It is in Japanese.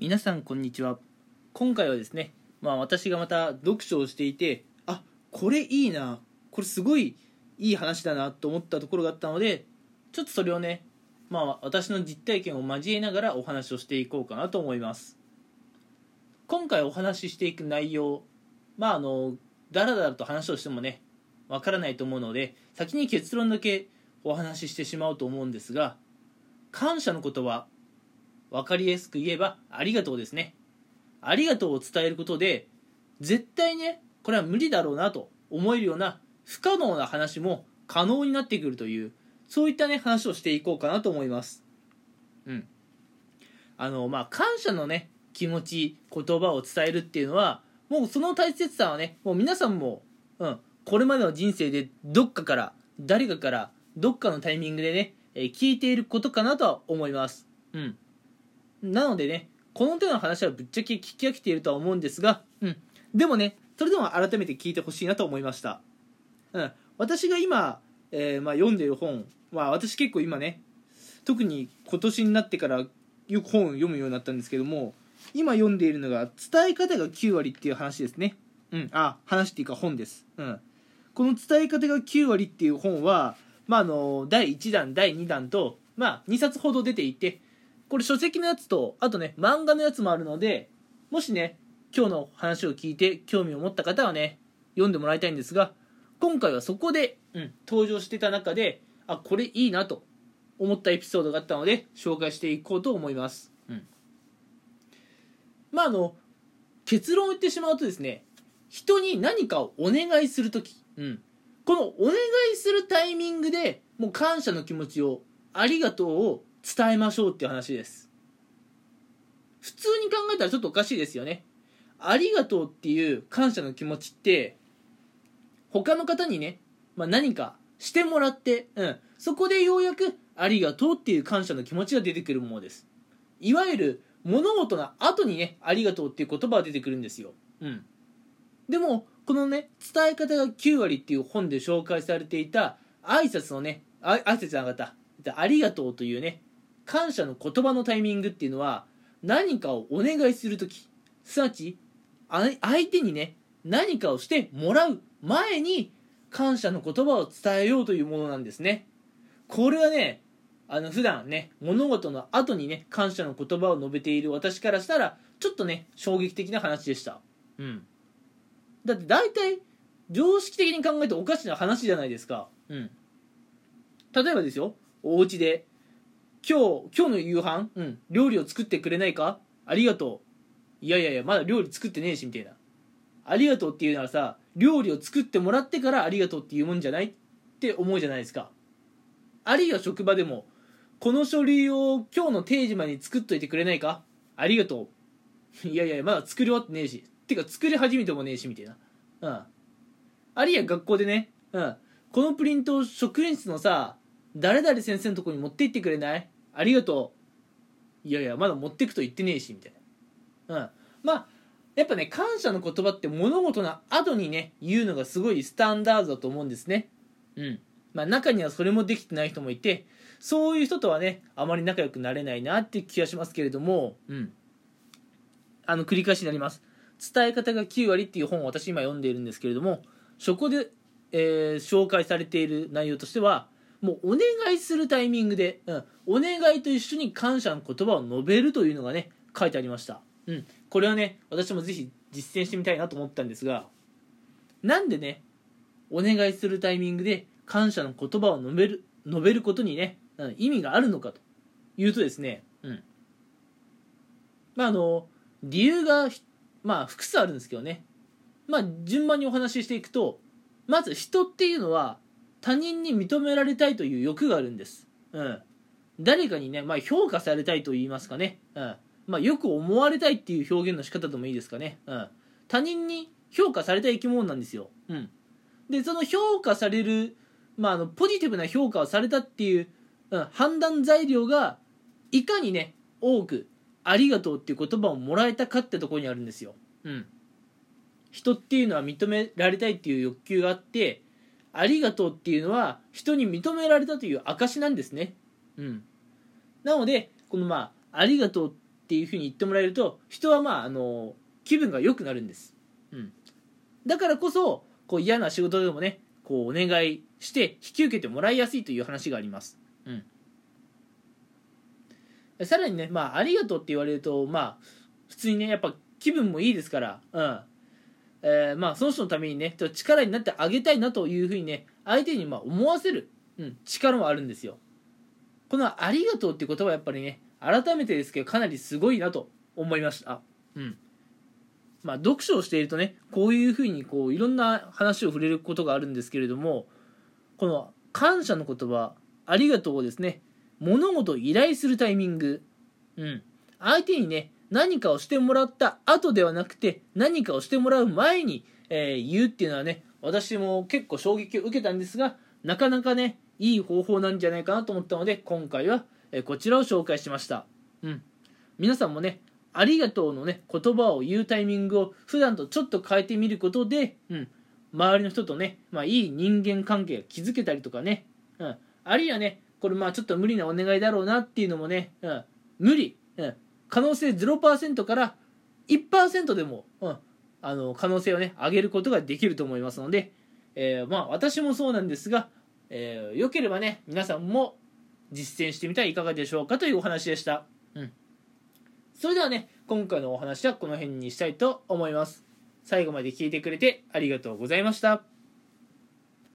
皆さんこんにちは。今回はですねまあ私がまた読書をしていてあこれいいなこれすごいいい話だなと思ったところがあったのでちょっとそれをねまあ私の実体験を交えながらお話をしていこうかなと思います。今回お話ししていく内容まああのだらだらと話をしてもねわからないと思うので先に結論だけお話ししてしまおうと思うんですが感謝の言葉分かりやすく言えばありがとうですね。ありがとうを伝えることで絶対ねこれは無理だろうなと思えるような不可能な話も可能になってくるというそういったね話をしていこうかなと思います。うん。あのまあ感謝のね気持ち言葉を伝えるっていうのはもうその大切さはねもう皆さんも、うん、これまでの人生でどっかから誰かからどっかのタイミングでね、え聞いていることかなとは思います。うん。なのでねこの手の話はぶっちゃけ聞き飽きているとは思うんですが、うん、でもねそれでも改めて聞いてほしいなと思いました、うん、私が今、えーまあ、読んでいる本は私結構今ね特に今年になってからよく本を読むようになったんですけども今読んでいるのが伝え方が9割っていう話ですね。うん。あ話っていうか本です。うん。この伝え方が9割っていう本はまああの第1弾第2弾とまあ2冊ほど出ていてこれ書籍のやつとあとね漫画のやつもあるのでもしね今日の話を聞いて興味を持った方はね読んでもらいたいんですが今回はそこで、うん、登場してた中であこれいいなと思ったエピソードがあったので紹介していこうと思います、うん、まああの結論を言ってしまうとですね人に何かをお願いする時、うん、このお願いするタイミングでもう感謝の気持ちをありがとうを伝えましょうっていう話です。普通に考えたらちょっとおかしいですよね。ありがとうっていう感謝の気持ちって他の方にね、まあ、何かしてもらって、うん、そこでようやくありがとうっていう感謝の気持ちが出てくるものです。いわゆる物事の後にねありがとうっていう言葉が出てくるんですよ、うん、でもこのね伝え方が9割っていう本で紹介されていた挨拶のね挨拶じゃなかった。ありがとうというね感謝の言葉のタイミングっていうのは何かをお願いする時。すなわち相手にね何かをしてもらう前に感謝の言葉を伝えようというものなんですね。これはねあの普段ね物事の後にね感謝の言葉を述べている私からしたらちょっとね衝撃的な話でした。うん。だって大体常識的に考えておかしな話じゃないですか。うん。例えばですよお家で今日今日の夕飯、うん、料理を作ってくれないか？ありがとう。いやいやいやまだ料理作ってねえしみたいな。ありがとうっていうならさ料理を作ってもらってからありがとうっていうもんじゃない？って思うじゃないですか。あるいは職場でもこの書類を今日の定時までに作っといてくれないか？ありがとう。いやいやまだ作り終わってねえし。てか作り始めてもねえしみたいな。うん。あるいは学校でねうん。このプリントを職員室のさ誰々先生のとこに持って行ってくれない？ありがとう。いやいやまだ持ってくと言ってねえしみたいな。うん。まあやっぱね感謝の言葉って物事の後にね言うのがすごいスタンダードだと思うんですね。うん。まあ中にはそれもできてない人もいてそういう人とはねあまり仲良くなれないなっていう気がしますけれどもうん。あの繰り返しになります。伝え方が9割っていう本を私今読んでいるんですけれどもそこで、えー紹介されている内容としてはもうお願いするタイミングで、うん、お願いと一緒に感謝の言葉を述べるというのがね書いてありました、うん、これはね私もぜひ実践してみたいなと思ったんですがなんでねお願いするタイミングで感謝の言葉を述べる述べることにね、うん意味があるのかというとですね、うん、まああの理由がまあ複数あるんですけどね。まあ順番にお話ししていくとまず人っていうのは他人に認められたいという欲があるんです。うん。誰かにね、まあ、評価されたいと言いますかね。うん。まあ、よく思われたいっていう表現の仕方でもいいですかね。うん。他人に評価されたい生き物なんですよ。うん。で、その評価される、まあ、あの、ポジティブな評価をされたっていう、うん、判断材料が、いかにね、多く、ありがとうっていう言葉をもらえたかってとこにあるんですよ。うん。人っていうのは認められたいっていう欲求があって、ありがとうっていうのは人に認められたという証なんですね。うん。なので、このまあ、ありがとうっていうふうに言ってもらえると人はまああの気分が良くなるんです、うん、だからこそこう嫌な仕事でもねこうお願いして引き受けてもらいやすいという話があります、うん、さらにね、まあ、ありがとうって言われるとまあ普通にねやっぱ気分もいいですから、うん。えーまあ、その人のためにねちょっと力になってあげたいなというふうにね相手にまあ思わせる、うん、力もあるんですよ。この「ありがとう」っていう言葉はやっぱりね改めてですけどかなりすごいなと思いました。うん。まあ読書をしているとねこういうふうにこういろんな話を触れることがあるんですけれどもこの感謝の言葉「ありがとう」をですね物事を依頼するタイミングうん。相手にね何かをしてもらった後ではなくて何かをしてもらう前に、えー言うっていうのはね私も結構衝撃を受けたんですがなかなかねいい方法なんじゃないかなと思ったので今回は、えこちらを紹介しました、うん、皆さんもねありがとうのね言葉を言うタイミングを普段とちょっと変えてみることで、うん、周りの人とね、まあ、いい人間関係が築けたりとかね、うん、あるいはねこれまあちょっと無理なお願いだろうなっていうのもね、うん、無理、うん、可能性0%から1%でも、うん、あの可能性をね上げることができると思いますので、えーまあ私もそうなんですが、えーよければね皆さんも実践してみてはいかがでしょうかというお話でした、うん、それではね今回のお話はこの辺にしたいと思います。最後まで聞いてくれてありがとうございました。